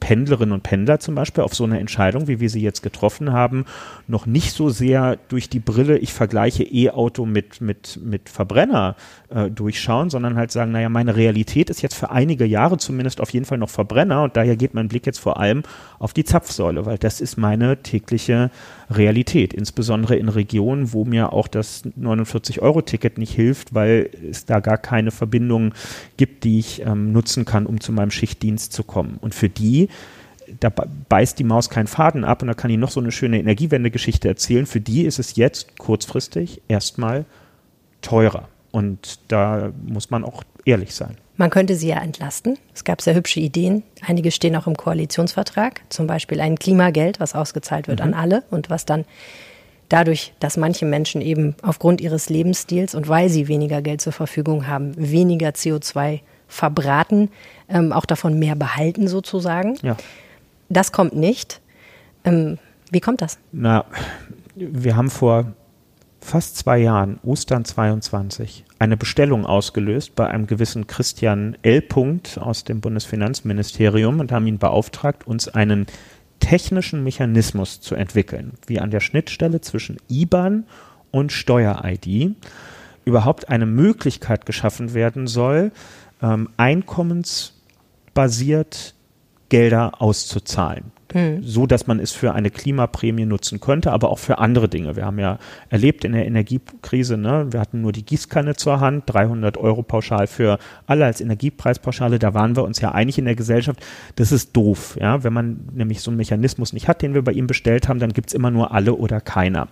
Pendlerinnen und Pendler zum Beispiel auf so eine Entscheidung, wie wir sie jetzt getroffen haben, noch nicht so sehr durch die Brille, ich vergleiche E-Auto mit, mit, mit Verbrenner äh, durchschauen, sondern halt sagen, naja, meine Realität ist jetzt für einige Jahre zumindest auf jeden Fall noch Verbrenner und daher geht mein Blick jetzt vor allem auf die Zapfsäule, weil das ist meine tägliche Realität, insbesondere in Regionen, wo mir auch das 49-Euro-Ticket nicht hilft, weil es da gar keine Verbindungen gibt, die ich ähm, nutzen kann, um zu meinem Schichtdienst zu kommen. Und für die da beißt die Maus keinen Faden ab und da kann ich noch so eine schöne Energiewende-Geschichte erzählen. Für die ist es jetzt kurzfristig erstmal teurer. Und da muss man auch ehrlich sein. Man könnte sie ja entlasten. Es gab sehr hübsche Ideen. Einige stehen auch im Koalitionsvertrag. Zum Beispiel ein Klimageld, was ausgezahlt wird mhm. an alle und was dann dadurch, dass manche Menschen eben aufgrund ihres Lebensstils und weil sie weniger Geld zur Verfügung haben, weniger CO2 verbraten, ähm, auch davon mehr behalten sozusagen. Ja. Das kommt nicht. Ähm, wie kommt das? Na, wir haben vor fast zwei Jahren, Ostern 22, eine Bestellung ausgelöst bei einem gewissen Christian L. aus dem Bundesfinanzministerium und haben ihn beauftragt, uns einen technischen Mechanismus zu entwickeln, wie an der Schnittstelle zwischen IBAN und Steuer-ID überhaupt eine Möglichkeit geschaffen werden soll, ähm, einkommensbasiert Gelder auszuzahlen. Mhm. So dass man es für eine Klimaprämie nutzen könnte, aber auch für andere Dinge. Wir haben ja erlebt in der Energiekrise, ne, wir hatten nur die Gießkanne zur Hand, 300 Euro pauschal für alle als Energiepreispauschale. Da waren wir uns ja einig in der Gesellschaft, das ist doof. Ja? Wenn man nämlich so einen Mechanismus nicht hat, den wir bei ihm bestellt haben, dann gibt es immer nur alle oder keiner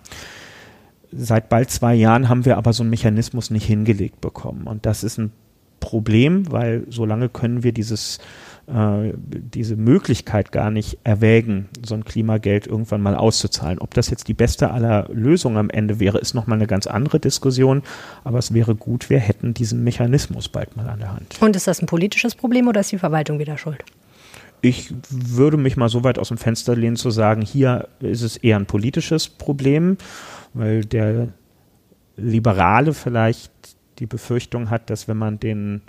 seit bald zwei Jahren haben wir aber so einen Mechanismus nicht hingelegt bekommen. Und das ist ein Problem, weil solange können wir dieses äh, diese Möglichkeit gar nicht erwägen, so ein Klimageld irgendwann mal auszuzahlen. Ob das jetzt die beste aller Lösungen am Ende wäre, ist nochmal eine ganz andere Diskussion. Aber es wäre gut, wir hätten diesen Mechanismus bald mal an der Hand. Und ist das ein politisches Problem oder ist die Verwaltung wieder schuld? Ich würde mich mal so weit aus dem Fenster lehnen zu sagen, hier ist es eher ein politisches Problem, weil der Liberale vielleicht die Befürchtung hat, dass wenn man den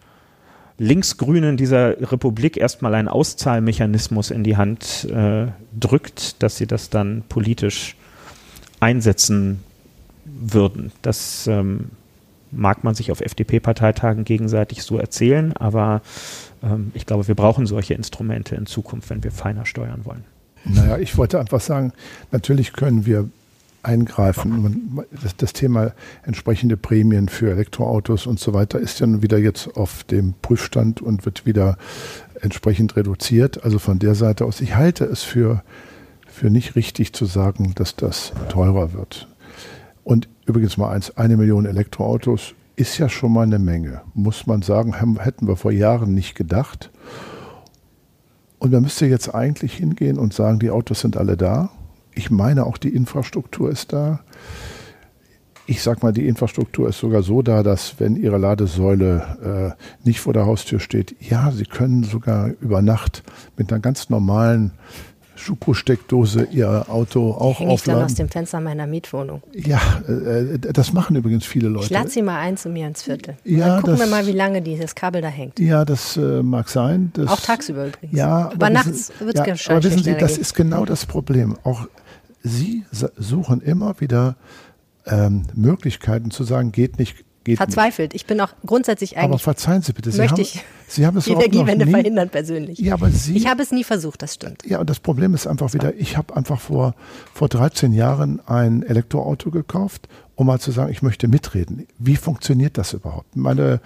Linksgrünen dieser Republik erstmal einen Auszahlmechanismus in die Hand äh, drückt, dass sie das dann politisch einsetzen würden. Das ähm, mag man sich auf FDP-Parteitagen gegenseitig so erzählen, aber ähm, ich glaube, wir brauchen solche Instrumente in Zukunft, wenn wir feiner steuern wollen. Naja, ich wollte einfach sagen, natürlich können wir eingreifen. Das, das, Thema entsprechende Prämien für Elektroautos und so weiter ist ja wieder jetzt auf dem Prüfstand und wird wieder entsprechend reduziert. Also von der Seite aus, ich halte es für, für nicht richtig zu sagen, dass das teurer wird. Und übrigens mal eins, eine Million Elektroautos ist ja schon mal eine Menge, muss man sagen, hätten wir vor Jahren nicht gedacht. Und man müsste jetzt eigentlich hingehen und sagen, die Autos sind alle da ich meine auch, die Infrastruktur ist da. Ich sag mal, die Infrastruktur ist sogar so da, dass wenn Ihre Ladesäule äh, nicht vor der Haustür steht, ja, Sie können sogar über Nacht mit einer ganz normalen Schuko-Steckdose ihr Auto auch Häng ich aufladen. dann aus dem Fenster meiner Mietwohnung. Ja, äh, das machen übrigens viele Leute. Ich lade sie mal ein zu mir ins Viertel. Ja, dann gucken wir das- mal, wie lange dieses Kabel da hängt. Ja, das äh, mag sein. Das, Auch tagsüber übrigens. Ja, aber, wissen- nachts wird es ja, ja, Aber wissen Sie, das gehen. ist genau das Problem. Auch Sie suchen immer wieder ähm, Möglichkeiten zu sagen, geht nicht, geht nicht. Verzweifelt. Ich bin auch grundsätzlich Aber eigentlich verzeihen Sie bitte, Sie möchte haben, ich Sie haben es die Energiewende nie, verhindern persönlich. Ja, aber Sie, Ich habe es nie versucht, das stimmt. ja, und das Problem ist einfach wieder, ich habe einfach vor, vor 13 Jahren ein Elektroauto gekauft, um mal zu sagen, ich möchte mitreden. Wie funktioniert das überhaupt? Meine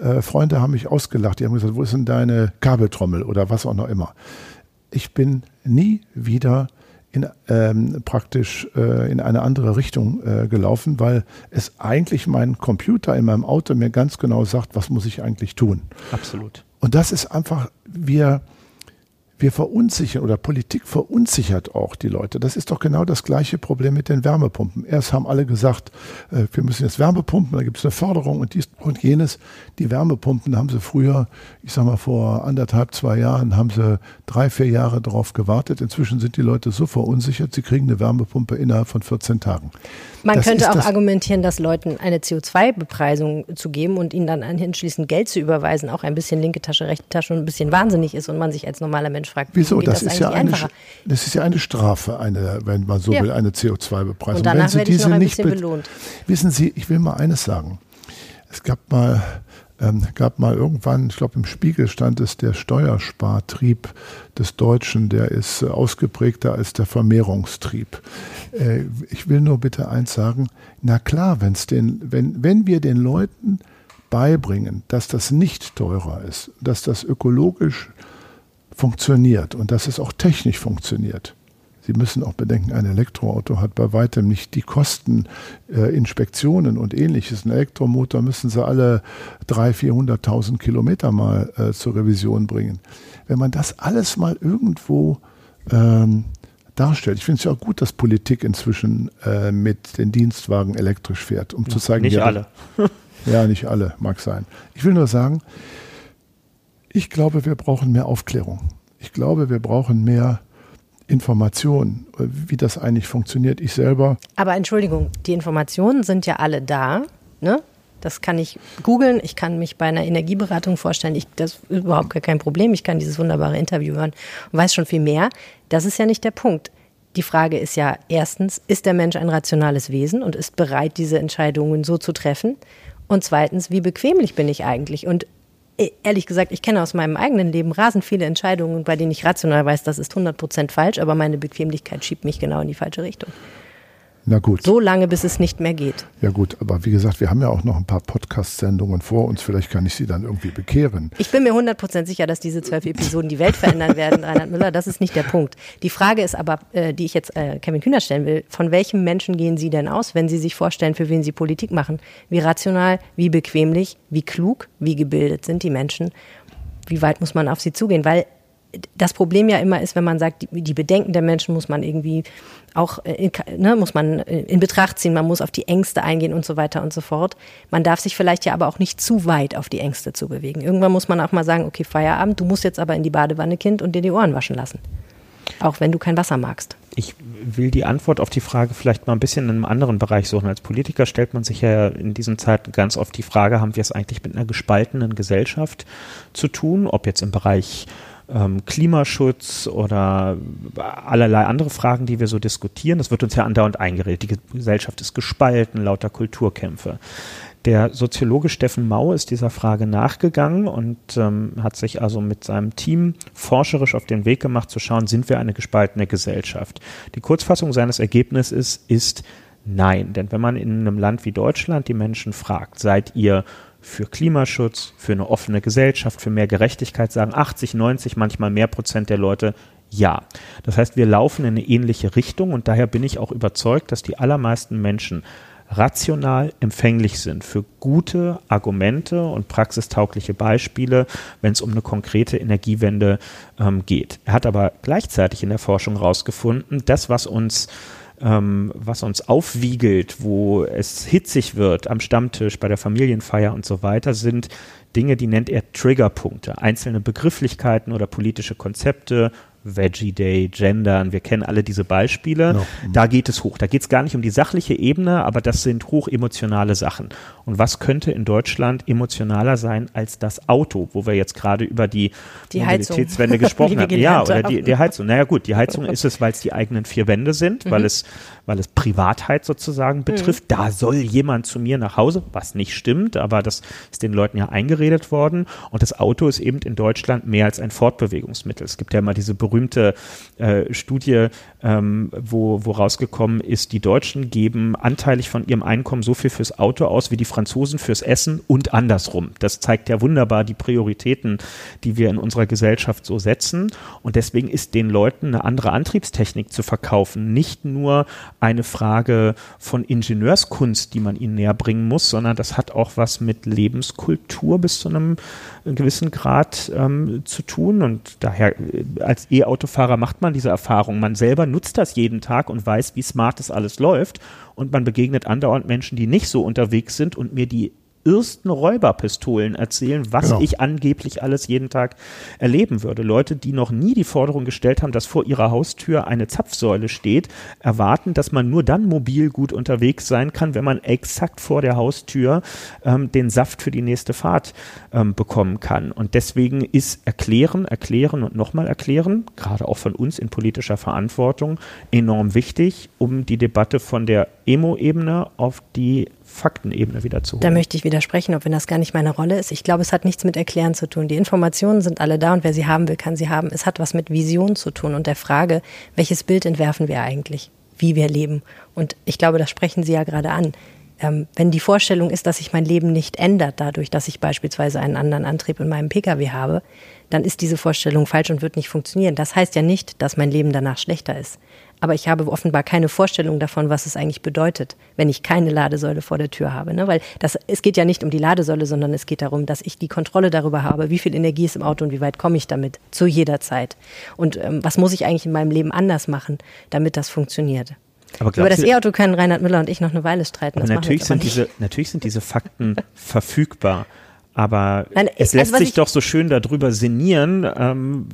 äh, Freunde haben mich ausgelacht, die haben gesagt, wo ist denn deine Kabeltrommel oder was auch noch immer. Ich bin nie wieder in, ähm, praktisch äh, in eine andere Richtung äh, gelaufen, weil es eigentlich mein Computer in meinem Auto mir ganz genau sagt, was muss ich eigentlich tun. Absolut. Und das ist einfach, wir, wir verunsichern oder Politik verunsichert auch die Leute. Das ist doch genau das gleiche Problem mit den Wärmepumpen. Erst haben alle gesagt, äh, wir müssen jetzt Wärmepumpen, da gibt es eine Förderung und dies und jenes. Die Wärmepumpen haben sie früher, ich sag mal vor anderthalb, zwei Jahren, haben sie drei, vier Jahre darauf gewartet. Inzwischen sind die Leute so verunsichert, sie kriegen eine Wärmepumpe innerhalb von 14 Tagen. Man Das könnte auch argumentieren, dass Leuten eine CO2-Bepreisung zu geben und ihnen dann anschließend Geld zu überweisen, auch ein bisschen linke Tasche, rechte Tasche und ein bisschen wahnsinnig ist und man sich als normaler Mensch fragt, Wieso? geht Das, das, ist ja eine, einfacher? das ist ja eine Strafe, eine, wenn man so Ja. will, eine CO2-Bepreisung. Und danach wenn Sie werde ich diese noch ein nicht bisschen be- belohnt. Wissen Sie, ich will mal eines sagen. Es gab mal, ähm, gab mal irgendwann, ich glaube im Spiegel stand es, der Steuerspartrieb des Deutschen, der ist äh, ausgeprägter als der Vermehrungstrieb. Äh, ich will nur bitte eins sagen, na klar, wenn's den, wenn, wenn wir den Leuten beibringen, dass das nicht teurer ist, dass das ökologisch funktioniert und dass es auch technisch funktioniert. Sie müssen auch bedenken, ein Elektroauto hat bei weitem nicht die Kosten, äh, Inspektionen und ähnliches. Ein Elektromotor müssen Sie alle 300.000, 400.000 Kilometer mal äh, zur Revision bringen. Wenn man das alles mal irgendwo ähm, darstellt, ich finde es ja auch gut, dass Politik inzwischen äh, mit den Dienstwagen elektrisch fährt, um zu zeigen, Nicht ja, alle. ja, nicht alle, mag sein. Ich will nur sagen, ich glaube, wir brauchen mehr Aufklärung. Ich glaube, wir brauchen mehr Information, äh, wie das eigentlich funktioniert. Ich selber, Aber Entschuldigung, die Informationen sind ja alle da. Ne? Das kann ich googeln. Ich kann mich bei einer Energieberatung vorstellen. Ich, das ist überhaupt gar kein Problem. Ich kann dieses wunderbare Interview hören und weiß schon viel mehr. Das ist ja nicht der Punkt. Die Frage ist ja erstens, ist der Mensch ein rationales Wesen und ist bereit, diese Entscheidungen so zu treffen? Und zweitens, wie bequemlich bin ich eigentlich? Und ehrlich gesagt, ich kenne aus meinem eigenen Leben rasend viele Entscheidungen, bei denen ich rational weiß, das ist 100% falsch, aber meine Bequemlichkeit schiebt mich genau in die falsche Richtung. Na gut, So lange, bis es nicht mehr geht. ja gut, aber wie gesagt, wir haben ja auch noch ein paar Podcast-Sendungen vor uns. Vielleicht kann ich Sie dann irgendwie bekehren. Ich bin mir 100% sicher, dass diese zwölf Episoden die Welt verändern werden, Reinhard Müller. Das ist nicht der Punkt. Die Frage ist aber, äh, die ich jetzt äh, Kevin Kühner stellen will, von welchem Menschen gehen Sie denn aus, wenn Sie sich vorstellen, für wen Sie Politik machen? Wie rational, wie bequemlich, wie klug, wie gebildet sind die Menschen? Wie weit muss man auf sie zugehen? Weil das Problem ja immer ist, wenn man sagt, die, die Bedenken der Menschen muss man irgendwie auch äh, in, ne, muss man äh, in Betracht ziehen, man muss auf die Ängste eingehen und so weiter und so fort. Man darf sich vielleicht ja aber auch nicht zu weit auf die Ängste zu bewegen. Irgendwann muss man auch mal sagen, okay, Feierabend, du musst jetzt aber in die Badewanne, Kind, und dir die Ohren waschen lassen. Auch wenn du kein Wasser magst. Ich will die Antwort auf die Frage vielleicht mal ein bisschen in einem anderen Bereich suchen. Als Politiker stellt man sich ja in diesen Zeiten ganz oft die Frage, haben wir es eigentlich mit einer gespaltenen Gesellschaft zu tun, ob jetzt im Bereich ähm, Klimaschutz oder allerlei andere Fragen, die wir so diskutieren. Das wird uns ja andauernd eingeredet. Die Gesellschaft ist gespalten, lauter Kulturkämpfe. Der Soziologe Steffen Mau ist dieser Frage nachgegangen und ähm, hat sich also mit seinem Team forscherisch auf den Weg gemacht, zu schauen, sind wir eine gespaltene Gesellschaft. Die Kurzfassung seines Ergebnisses ist nein. Denn wenn man in einem Land wie Deutschland die Menschen fragt, seid ihr für Klimaschutz, für eine offene Gesellschaft, für mehr Gerechtigkeit, sagen 80, 90, manchmal mehr Prozent der Leute ja. Das heißt, wir laufen in eine ähnliche Richtung und daher bin ich auch überzeugt, dass die allermeisten Menschen rational empfänglich sind für gute Argumente und praxistaugliche Beispiele, wenn es um eine konkrete Energiewende ähm, geht. Er hat aber gleichzeitig in der Forschung herausgefunden, das, was uns ähm, was uns aufwiegelt, wo es hitzig wird am Stammtisch, bei der Familienfeier und so weiter, sind Dinge, die nennt er Triggerpunkte, einzelne Begrifflichkeiten oder politische Konzepte, Veggie Day, Gendern, wir kennen alle diese Beispiele. No. Da geht es hoch. Da geht es gar nicht um die sachliche Ebene, aber das sind hochemotionale Sachen. Und was könnte in Deutschland emotionaler sein als das Auto, wo wir jetzt gerade über die, die Mobilitätswende gesprochen haben? Ja, oder die, die Heizung. Naja gut, die Heizung ist es, weil es die eigenen vier Wände sind, mhm. weil es weil es Privatheit sozusagen mhm. betrifft. Mhm. Da soll jemand zu mir nach Hause, was nicht stimmt, aber das ist den Leuten ja eingeredet worden. Und das Auto ist eben in Deutschland mehr als ein Fortbewegungsmittel. Es gibt ja immer diese berühmte äh, Studie, ähm, wo, wo rausgekommen ist, die Deutschen geben anteilig von ihrem Einkommen so viel fürs Auto aus wie die Franzosen fürs Essen und andersrum. Das zeigt ja wunderbar die Prioritäten, die wir in unserer Gesellschaft so setzen. Und deswegen ist den Leuten eine andere Antriebstechnik zu verkaufen, nicht nur eine Frage von Ingenieurskunst, die man ihnen näher bringen muss, sondern das hat auch was mit Lebenskultur bis zu einem gewissen Grad ähm, zu tun. Und daher äh, als E-Autofahrer macht man diese Erfahrung. Man selber nutzt das jeden Tag und weiß, wie smart das alles läuft. Und man begegnet andauernd Menschen, die nicht so unterwegs sind und mir die ersten Räuberpistolen erzählen, was genau. ich angeblich alles jeden Tag erleben würde. Leute, die noch nie die Forderung gestellt haben, dass vor ihrer Haustür eine Zapfsäule steht, erwarten, dass man nur dann mobil gut unterwegs sein kann, wenn man exakt vor der Haustür ähm, den Saft für die nächste Fahrt ähm, bekommen kann. Und deswegen ist Erklären, Erklären und nochmal Erklären, gerade auch von uns in politischer Verantwortung, enorm wichtig, um die Debatte von der Emo-Ebene auf die Faktenebene wieder zu holen. Da möchte ich widersprechen, ob wenn das gar nicht meine Rolle ist. Ich glaube, es hat nichts mit Erklären zu tun. Die Informationen sind alle da und wer sie haben will, kann sie haben. Es hat was mit Vision zu tun und der Frage, welches Bild entwerfen wir eigentlich, wie wir leben. Und ich glaube, das sprechen Sie ja gerade an. Ähm, wenn die Vorstellung ist, dass sich mein Leben nicht ändert dadurch, dass ich beispielsweise einen anderen Antrieb in meinem Pkw habe, dann ist diese Vorstellung falsch und wird nicht funktionieren. Das heißt ja nicht, dass mein Leben danach schlechter ist aber ich habe offenbar keine Vorstellung davon, was es eigentlich bedeutet, wenn ich keine Ladesäule vor der Tür habe. Ne? Weil das, es geht ja nicht um die Ladesäule, sondern es geht darum, dass ich die Kontrolle darüber habe, wie viel Energie ist im Auto und wie weit komme ich damit zu jeder Zeit. Und ähm, was muss ich eigentlich in meinem Leben anders machen, damit das funktioniert. Über das E-Auto können Reinhard Müller und ich noch eine Weile streiten. natürlich, sind diese, natürlich sind diese Fakten verfügbar. Aber Nein, es lässt also sich doch so schön darüber sinnieren, ähm,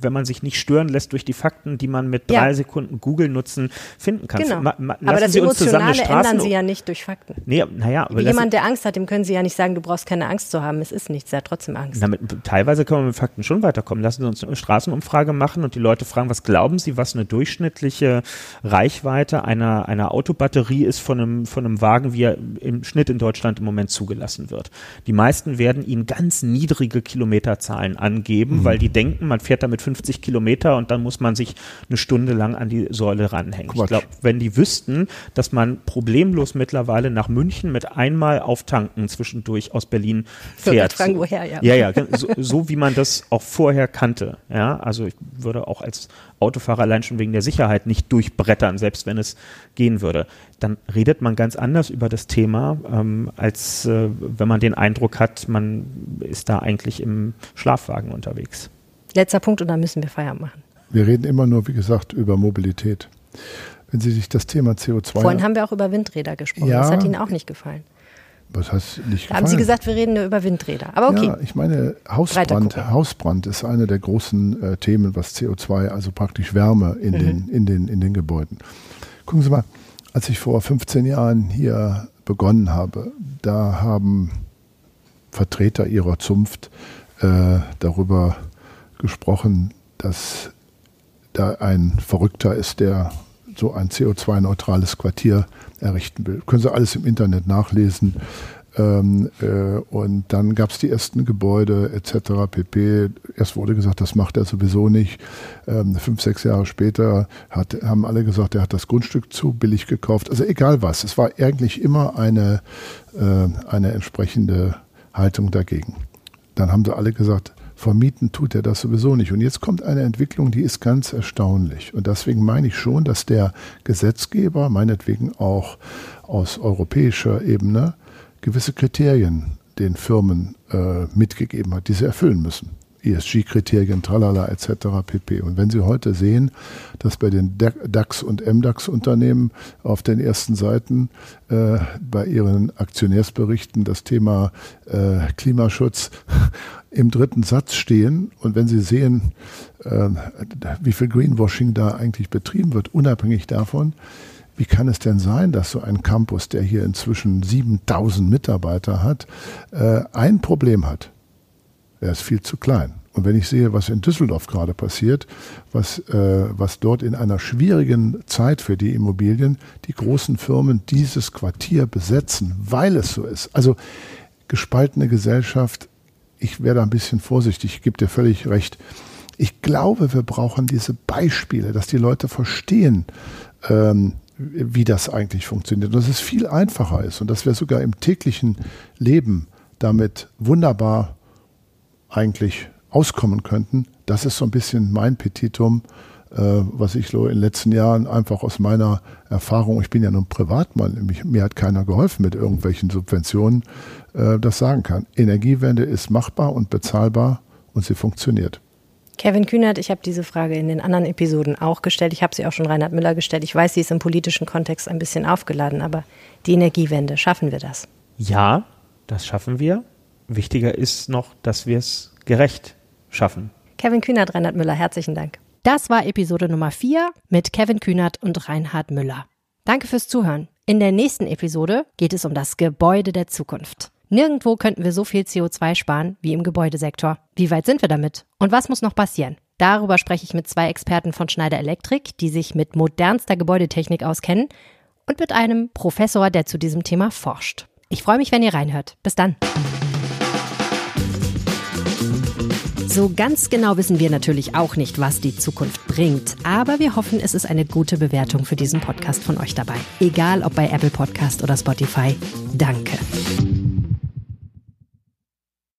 wenn man sich nicht stören lässt durch die Fakten, die man mit drei ja. Sekunden Google nutzen finden kann. Genau. Ma, ma, aber das Emotionale ändern Sie ja nicht durch Fakten. Nee, naja, Wie jemand, der Angst hat, dem können Sie ja nicht sagen, du brauchst keine Angst zu haben. Es ist nichts, er hat trotzdem Angst. Damit, teilweise können wir mit Fakten schon weiterkommen. Lassen Sie uns eine Straßenumfrage machen und die Leute fragen, was glauben Sie, was eine durchschnittliche Reichweite einer, einer Autobatterie ist von einem, von einem Wagen, wie er im Schnitt in Deutschland im Moment zugelassen wird. Die meisten meisten werden ihnen ganz niedrige Kilometerzahlen angeben, mhm. weil die denken, man fährt damit 50 Kilometer und dann muss man sich eine Stunde lang an die Säule ranhängen. Quatsch. Ich glaube, wenn die wüssten, dass man problemlos mittlerweile nach München mit einmal auftanken zwischendurch aus Berlin fährt. Fragen, woher, ja. Ja, ja, so, so wie man das auch vorher kannte. Ja, also ich würde auch als Autofahrer allein schon wegen der Sicherheit nicht durchbrettern, selbst wenn es gehen würde. Dann redet man ganz anders über das Thema, ähm, als äh, wenn man den Eindruck hat, man ist da eigentlich im Schlafwagen unterwegs. Letzter Punkt und dann müssen wir Feierabend machen. Wir reden immer nur, wie gesagt, über Mobilität. Wenn Sie sich das Thema CO2. Vorhin haben wir auch über Windräder gesprochen. Ja, das hat Ihnen auch nicht gefallen. Was heißt nicht da haben Sie gesagt, wir reden über Windräder. Aber okay. Ja, ich meine, Hausbrand, Hausbrand ist eine der großen äh, Themen, was CO2, also praktisch Wärme in, mhm. den, in, den, in den Gebäuden. Gucken Sie mal, als ich vor 15 Jahren hier begonnen habe, da haben Vertreter ihrer Zunft äh, darüber gesprochen, dass da ein Verrückter ist, der so ein CO2-neutrales Quartier errichten will. Können Sie alles im Internet nachlesen. Ähm, äh, und dann gab es die ersten Gebäude etc. pp. Erst wurde gesagt, das macht er sowieso nicht. Ähm, fünf, sechs Jahre später hat, haben alle gesagt, er hat das Grundstück zu billig gekauft. Also egal was. Es war eigentlich immer eine, äh, eine entsprechende Haltung dagegen. Dann haben sie alle gesagt, vermieten tut er das sowieso nicht. Und jetzt kommt eine Entwicklung, die ist ganz erstaunlich. Und deswegen meine ich schon, dass der Gesetzgeber, meinetwegen auch aus europäischer Ebene, gewisse Kriterien den Firmen äh, mitgegeben hat, die sie erfüllen müssen. ESG-Kriterien, tralala etc. pp. Und wenn Sie heute sehen, dass bei den DAX- und MDAX-Unternehmen auf den ersten Seiten äh, bei ihren Aktionärsberichten das Thema äh, Klimaschutz im dritten Satz stehen und wenn Sie sehen, äh, wie viel Greenwashing da eigentlich betrieben wird, unabhängig davon, wie kann es denn sein, dass so ein Campus, der hier inzwischen 7000 Mitarbeiter hat, äh, ein Problem hat? Er ist viel zu klein. Und wenn ich sehe, was in Düsseldorf gerade passiert, was, äh, was dort in einer schwierigen Zeit für die Immobilien die großen Firmen dieses Quartier besetzen, weil es so ist. Also gespaltene Gesellschaft, ich werde ein bisschen vorsichtig, ich gebe dir völlig recht. Ich glaube, wir brauchen diese Beispiele, dass die Leute verstehen, ähm, wie das eigentlich funktioniert. Und dass es viel einfacher ist und dass wir sogar im täglichen Leben damit wunderbar eigentlich auskommen könnten. Das ist so ein bisschen mein Petitum, äh, was ich so in den letzten Jahren einfach aus meiner Erfahrung, ich bin ja nun Privatmann, mich, mir hat keiner geholfen mit irgendwelchen Subventionen, äh, das sagen kann. Energiewende ist machbar und bezahlbar und sie funktioniert. Kevin Kühnert, ich habe diese Frage in den anderen Episoden auch gestellt. Ich habe sie auch schon Reinhard Müller gestellt. Ich weiß, sie ist im politischen Kontext ein bisschen aufgeladen, aber die Energiewende, schaffen wir das? Ja, das schaffen wir. Wichtiger ist noch, dass wir es gerecht schaffen. Kevin Kühnert, Reinhard Müller, herzlichen Dank. Das war Episode Nummer 4 mit Kevin Kühnert und Reinhard Müller. Danke fürs Zuhören. In der nächsten Episode geht es um das Gebäude der Zukunft. Nirgendwo könnten wir so viel CO2 sparen wie im Gebäudesektor. Wie weit sind wir damit? Und was muss noch passieren? Darüber spreche ich mit zwei Experten von Schneider Electric, die sich mit modernster Gebäudetechnik auskennen und mit einem Professor, der zu diesem Thema forscht. Ich freue mich, wenn ihr reinhört. Bis dann. So ganz genau wissen wir natürlich auch nicht, was die Zukunft bringt, aber wir hoffen, es ist eine gute Bewertung für diesen Podcast von euch dabei. Egal ob bei Apple Podcast oder Spotify. Danke.